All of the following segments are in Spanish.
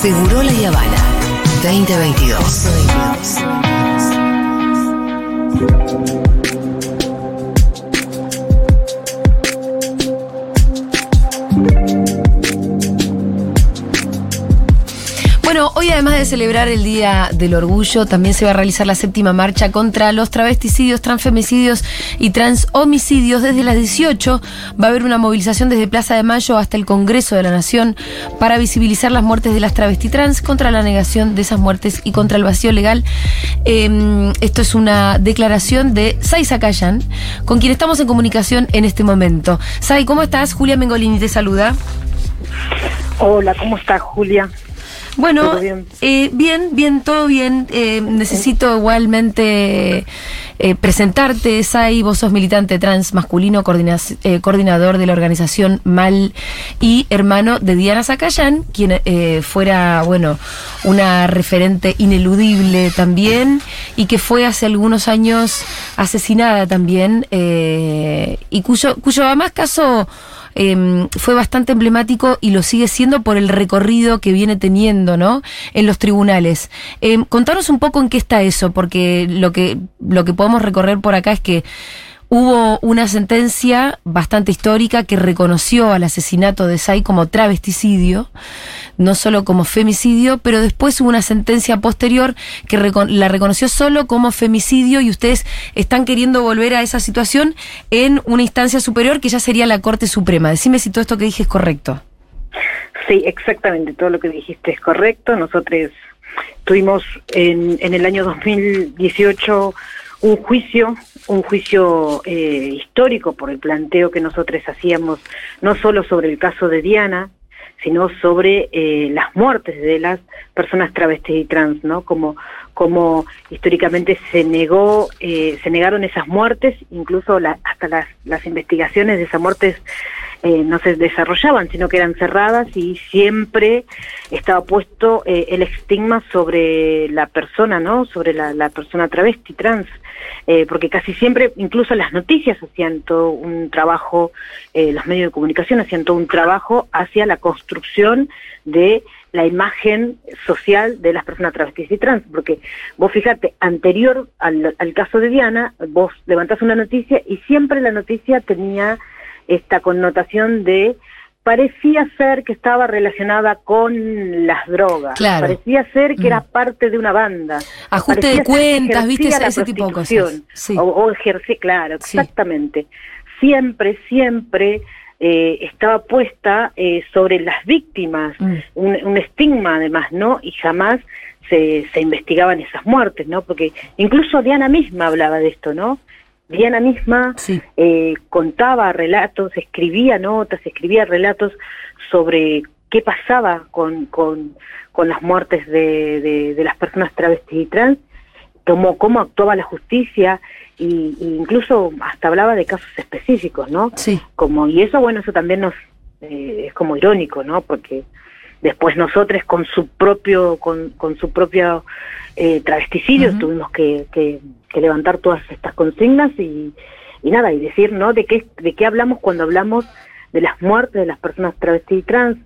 Seguro la Habana 2022. Bueno, hoy además de celebrar el Día del Orgullo, también se va a realizar la séptima marcha contra los travesticidios, transfemicidios y transhomicidios. Desde las 18 va a haber una movilización desde Plaza de Mayo hasta el Congreso de la Nación para visibilizar las muertes de las travestitrans, contra la negación de esas muertes y contra el vacío legal. Eh, esto es una declaración de Sai Sakayan, con quien estamos en comunicación en este momento. Sai, ¿cómo estás? Julia Mengolini te saluda. Hola, ¿cómo estás, Julia? Bueno, bien? Eh, bien? bien, todo bien. Eh, necesito igualmente eh, presentarte, Sai, vos sos militante trans masculino, eh, coordinador de la organización MAL y hermano de Diana Zacayán, quien eh, fuera, bueno, una referente ineludible también y que fue hace algunos años asesinada también y cuyo, cuyo además caso Em, fue bastante emblemático y lo sigue siendo por el recorrido que viene teniendo, ¿no? En los tribunales. Eh, contanos un poco en qué está eso, porque lo que, lo que podemos recorrer por acá es que Hubo una sentencia bastante histórica que reconoció al asesinato de Sai como travesticidio, no solo como femicidio, pero después hubo una sentencia posterior que la reconoció solo como femicidio y ustedes están queriendo volver a esa situación en una instancia superior que ya sería la Corte Suprema. Decime si todo esto que dije es correcto. Sí, exactamente, todo lo que dijiste es correcto. Nosotros tuvimos en, en el año 2018 un juicio, un juicio eh, histórico por el planteo que nosotros hacíamos, no solo sobre el caso de Diana, sino sobre eh, las muertes de las personas travestis y trans, ¿no? Como, como históricamente se negó, eh, se negaron esas muertes, incluso hasta las, las investigaciones de esas muertes eh, no se desarrollaban, sino que eran cerradas y siempre estaba puesto eh, el estigma sobre la persona, ¿no? Sobre la, persona travesti, trans, eh, porque casi siempre, incluso las noticias hacían todo un trabajo, los medios de comunicación hacían todo un trabajo hacia la construcción de la imagen social de las personas travestis y trans, porque vos fíjate, anterior al, al caso de Diana, vos levantás una noticia y siempre la noticia tenía esta connotación de parecía ser que estaba relacionada con las drogas, parecía ser que era mm. parte de una banda, ajuste de cuentas, viste ese, tipo de cosas, o, o ejerce, claro, exactamente, siempre, siempre eh, estaba puesta eh, sobre las víctimas, mm. un, un, estigma además, ¿no? Y jamás se, se investigaban esas muertes, ¿no? Porque incluso Diana misma hablaba de esto, ¿no? Diana misma eh, contaba relatos, escribía notas, escribía relatos sobre qué pasaba con, con, con las muertes de, de, las personas travestis y trans, cómo, cómo actuaba la justicia y, incluso hasta hablaba de casos específicos, ¿no? Sí. Como, y eso, bueno, eso también nos eh, es como irónico, ¿no? Porque después nosotros con su propio, con, con su propio eh, travesticidio tuvimos que, que, levantar todas estas consignas y, y nada, y decir, ¿no? De qué, de qué hablamos cuando hablamos de las muertes de las personas travestis y trans,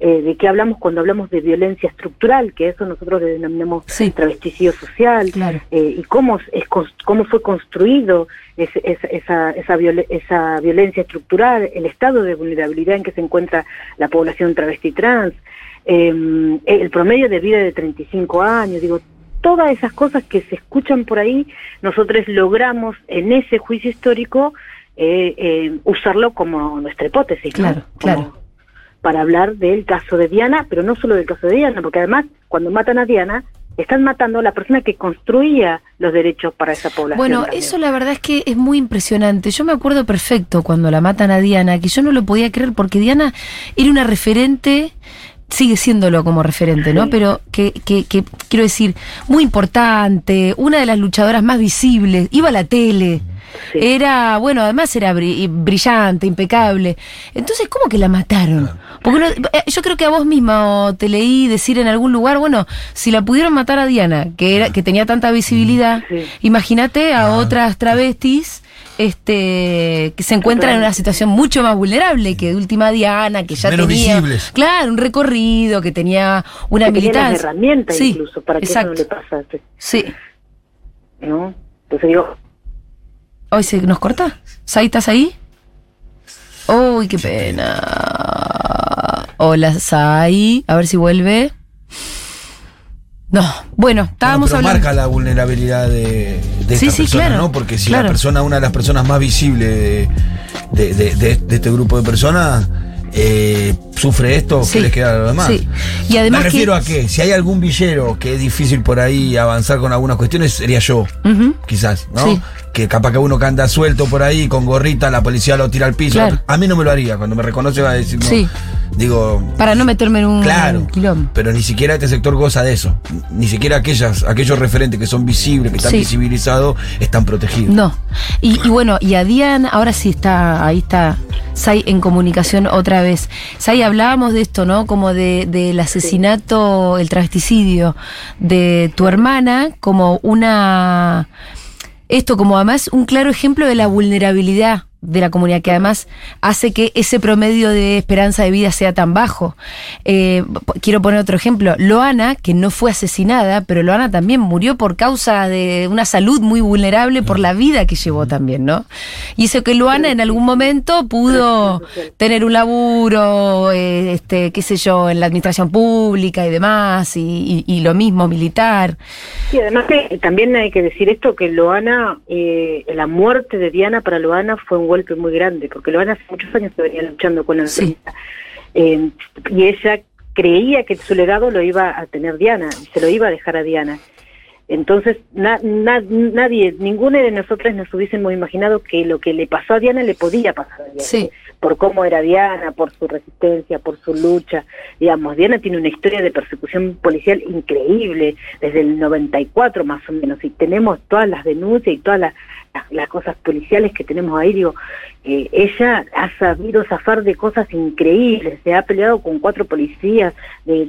eh, de qué hablamos cuando hablamos de violencia estructural, que eso nosotros denominamos travesticidio social, eh, y cómo, es, cómo fue construido esa, esa, esa violencia estructural, el estado de vulnerabilidad en que se encuentra la población travesti trans, eh, el promedio de vida de 35 años, digo, todas esas cosas que se escuchan por ahí, nosotros logramos en ese juicio histórico eh, eh, usarlo como nuestra hipótesis, claro, claro. Para hablar del caso de Diana, pero no solo del caso de Diana, porque además cuando matan a Diana están matando a la persona que construía los derechos para esa población. Bueno, eso la verdad es que es muy impresionante. Yo me acuerdo perfecto cuando la matan a Diana, que yo no lo podía creer porque Diana era una referente sigue siéndolo como referente, ¿no? Pero que, que, que, quiero decir, muy importante, una de las luchadoras más visibles, iba a la tele. Era, bueno, además era brillante, impecable. Entonces, ¿cómo que la mataron? Porque eh, yo creo que a vos misma te leí decir en algún lugar, bueno, si la pudieron matar a Diana, que era que tenía tanta visibilidad, imagínate a otras travestis este, que se encuentran en una situación mucho más vulnerable que última Diana, que ya tenía. Claro, un recorrido, que tenía una que militancia. herramientas incluso para que eso no le pasase. Sí. ¿No? Entonces digo. ¿Hoy se nos corta? ¿Sai, estás ahí? Uy, qué pena. Hola, Sai. A ver si vuelve. No, bueno, estábamos pero marca la vulnerabilidad de, de esta persona, ¿no? Porque si la persona, una de las personas más visibles de, de este grupo de personas, eh, sufre esto, ¿qué les queda a los demás? Sí. Y además Me refiero a que si hay algún villero que es difícil por ahí avanzar con algunas cuestiones, sería yo, quizás, ¿no? Que capaz que uno que anda suelto por ahí con gorrita, la policía lo tira al piso. A mí no me lo haría, cuando me reconoce va a decir, no, digo... Para no meterme en un claro, Pero ni siquiera este sector goza de eso. Ni siquiera aquellas, aquellos referentes que son visibles, que están visibilizados, están protegidos. No. Y, y bueno, y a Diana, ahora sí está, ahí está Sai en comunicación otra vez. Sai, hablábamos de esto, ¿no? Como de, del asesinato, el travesticidio de tu hermana, como una. Esto, como además un claro ejemplo de la vulnerabilidad de la comunidad, que además hace que ese promedio de esperanza de vida sea tan bajo. Eh, quiero poner otro ejemplo. Loana, que no fue asesinada, pero Loana también murió por causa de una salud muy vulnerable por la vida que llevó también, ¿no? Y eso que Loana en algún momento pudo tener un laburo, eh, este, qué sé yo, en la administración pública y demás, y, lo mismo militar. Y además que también hay que decir esto, que Loana, eh, la muerte de Diana para Loana fue un golpe muy grande, porque lo van hace muchos años que venía luchando con la enfermedad. Eh, y ella creía que su legado lo iba a tener Diana, se lo iba a dejar a Diana. Entonces, nadie, ninguna de nosotras nos hubiésemos imaginado que lo que le pasó a Diana le podía pasar a Diana. Por cómo era Diana, por su resistencia, por su lucha. Digamos, Diana tiene una historia de persecución policial increíble, desde el 94 más o menos, y tenemos todas las denuncias y todas las las, cosas policiales que tenemos ahí, digo, eh, ella ha sabido zafar de cosas increíbles, se ha peleado con cuatro policías,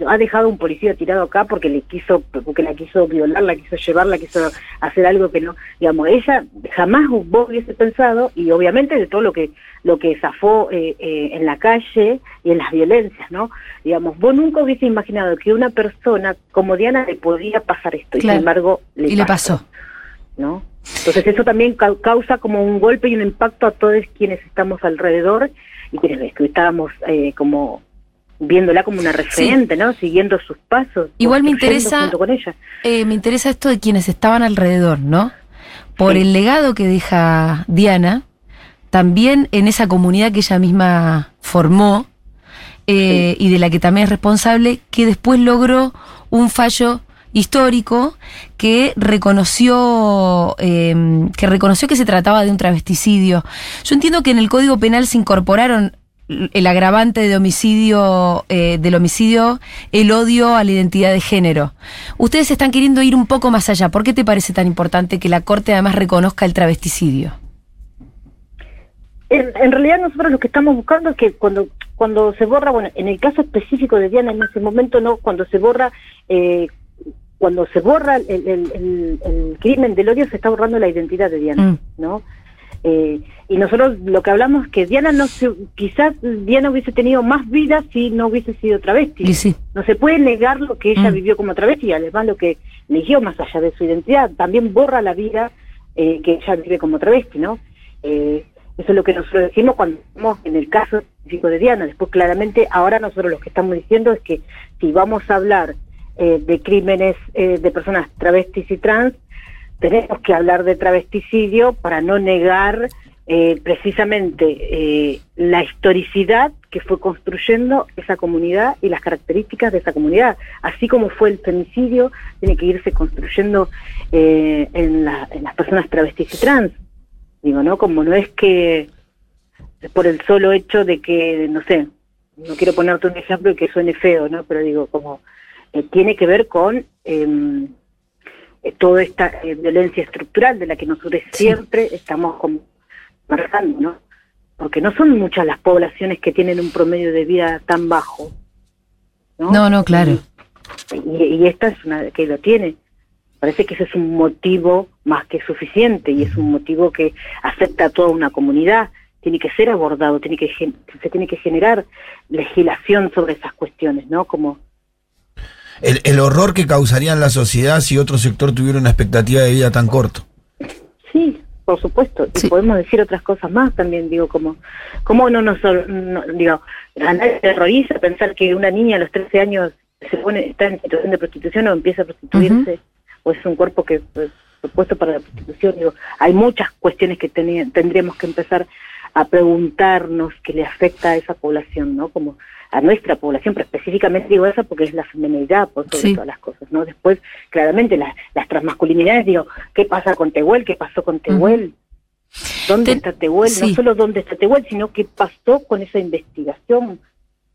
ha dejado un policía tirado acá porque le quiso, porque la quiso violar, la quiso llevar, la quiso hacer algo que no, digamos, ella jamás vos hubiese pensado, y obviamente de todo lo que lo que zafó eh, eh, en la calle y en las violencias, ¿no? Digamos, vos nunca hubiese imaginado que una persona como Diana le podía pasar esto, y sin embargo le, y le pasó. ¿No? Entonces eso también causa como un golpe y un impacto a todos quienes estamos alrededor y quienes estábamos eh, como viéndola como una referente, ¿no? Siguiendo sus pasos. Igual me interesa, eh, me interesa esto de quienes estaban alrededor, ¿no? Por el legado que deja Diana, también en esa comunidad que ella misma formó eh, y de la que también es responsable, que después logró un fallo histórico que reconoció eh, que reconoció que se trataba de un travesticidio. Yo entiendo que en el Código Penal se incorporaron el agravante de homicidio eh, del homicidio el odio a la identidad de género. Ustedes están queriendo ir un poco más allá. ¿Por qué te parece tan importante que la Corte además reconozca el travesticidio? En, realidad nosotros lo que estamos buscando es que cuando cuando se borra, bueno, en el caso específico de Diana en ese momento no, cuando se borra eh, cuando se borra el, crimen del odio se está borrando la identidad de Diana, mm. ¿no? Eh, y nosotros lo que hablamos es que Diana no se, quizás Diana hubiese tenido más vida si no hubiese sido travesti. No se puede negar lo que ella mm. vivió como travesti, además lo que eligió más allá de su identidad, también borra la vida eh, que ella vive como travesti, ¿no? Eh, eso es lo que nosotros decimos cuando estamos en el caso específico de Diana. Después, claramente, ahora nosotros lo que estamos diciendo es que si vamos a hablar eh, de crímenes eh, de personas travestis y trans, tenemos que hablar de travesticidio para no negar eh, precisamente la historicidad que fue construyendo esa comunidad y las características de esa comunidad. Así como fue el femicidio, tiene que irse construyendo en, en, las personas travestis y trans. Digo, ¿no? Como no es que por el solo hecho de que, no sé, no quiero ponerte un ejemplo que suene feo, ¿no? Pero digo, como eh, tiene que ver con em, eh, toda esta eh, violencia estructural de la que nosotros siempre estamos conversando, ¿no? Porque no son muchas las poblaciones que tienen un promedio de vida tan bajo. No, no, claro. Y, esta es una que lo tiene. Parece que ese es un motivo más que suficiente y es un motivo que afecta a toda una comunidad. Tiene que ser abordado, tiene que se tiene que generar legislación sobre esas cuestiones, ¿no? Como el, el horror que causaría en la sociedad si otro sector tuviera una expectativa de vida tan corto. Sí, por supuesto. Y podemos decir otras cosas más también, digo, como, ¿cómo no nos, digo, a nadie terroriza pensar que una niña a los 13 años se pone, está en situación de prostitución o empieza a prostituirse, o es un cuerpo que pues, propuesto para la prostitución, digo, hay muchas cuestiones que tendríamos que empezar a preguntarnos que le afecta a esa población, ¿no? Como a nuestra población, pero específicamente digo eso porque es la feminidad por sobre todas las cosas, ¿no? Después, claramente, las transmasculinidades, digo, ¿qué pasa con Tehuel? ¿Qué pasó con Tehuel? ¿Dónde está Tehuel? No solo dónde está Tehuel, sino qué pasó con esa investigación,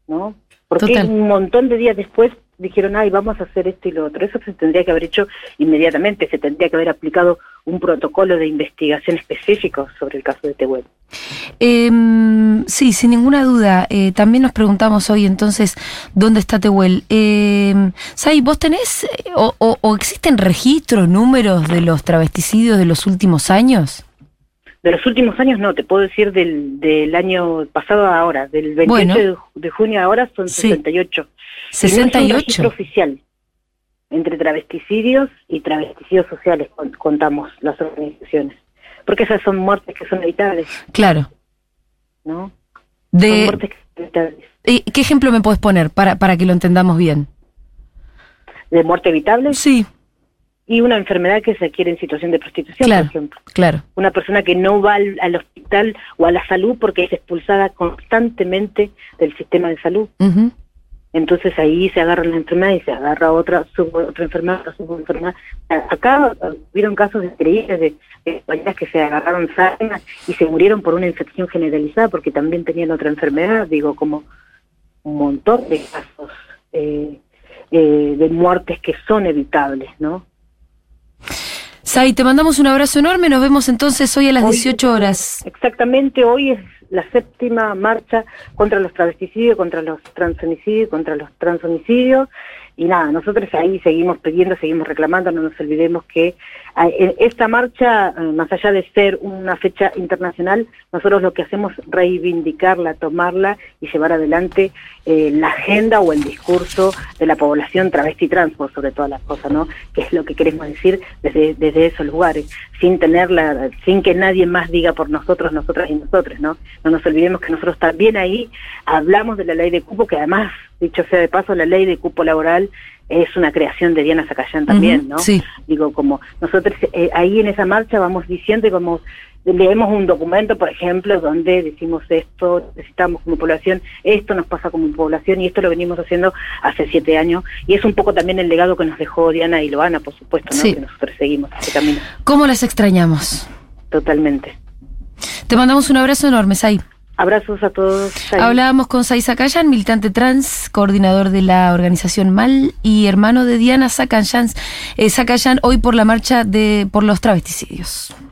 ¿no? Porque un montón de días después dijeron, ay, vamos a hacer esto y lo otro. Eso se tendría que haber hecho inmediatamente, se tendría que haber aplicado un protocolo de investigación específico sobre el caso de Tehuel. Eh, sí, sin ninguna duda. Eh, también nos preguntamos hoy entonces dónde está Tehuel. Eh, Sai, ¿vos tenés eh, o, o, existen registros, números de los travesticidios de los últimos años? De los últimos años no, te puedo decir del, del año pasado a ahora, del 28 de, junio a ahora son 68. 68. No oficial. Entre travesticidios y travesticidios sociales contamos las organizaciones. Porque esas son muertes que son evitables. Claro. ¿No? De... Son muertes que son evitables. ¿Qué ejemplo me puedes poner para, para que lo entendamos bien? ¿De muerte evitable? Sí y una enfermedad que se adquiere en situación de prostitución, por ejemplo. Claro. Una persona que no va al, hospital o a la salud porque es expulsada constantemente del sistema de salud. Entonces ahí se agarra la enfermedad y se agarra otra, otra enfermedad, otra enfermedad. Acá hubieron casos increíbles de, de que se agarraron sarnas y se murieron por una infección generalizada porque también tenían otra enfermedad, digo, como un montón de casos eh, eh, de muertes que son evitables, ¿no? Sai, te mandamos un abrazo enorme. Nos vemos entonces hoy a las 18 horas. Exactamente, hoy es la séptima marcha contra los travesticidios, contra los transfemicidios, contra los transhomicidios. Y nada, nosotros ahí seguimos pidiendo, seguimos reclamando, no nos olvidemos que esta marcha, eh, más allá de ser una fecha internacional, nosotros lo que hacemos es reivindicarla, tomarla y llevar adelante eh, la agenda o el discurso de la población travesti trans, por sobre todas las cosas, ¿no? Que es lo que queremos decir desde, desde esos lugares, sin tenerla, sin que nadie más diga por nosotros, nosotras y nosotros, ¿no? No nos olvidemos que nosotros también ahí hablamos de la ley de cupo, que además, dicho sea de paso, la ley de cupo laboral es una creación de Diana Zacayán también, ¿no? Sí. Digo, como nosotros eh, ahí en esa marcha vamos diciendo y como leemos un documento, por ejemplo, donde decimos esto, necesitamos como población, esto nos pasa como población y esto lo venimos haciendo hace siete años y es un poco también el legado que nos dejó Diana y Loana, por supuesto, ¿no? que nosotros seguimos este camino. ¿Cómo las extrañamos? Totalmente. Te mandamos un abrazo enorme, Sai. Abrazos a todos. Hablábamos con Sai Sakayan, militante trans, coordinador de la organización MAL y hermano de Diana Sakayan, eh, hoy por la marcha de por los travesticidios.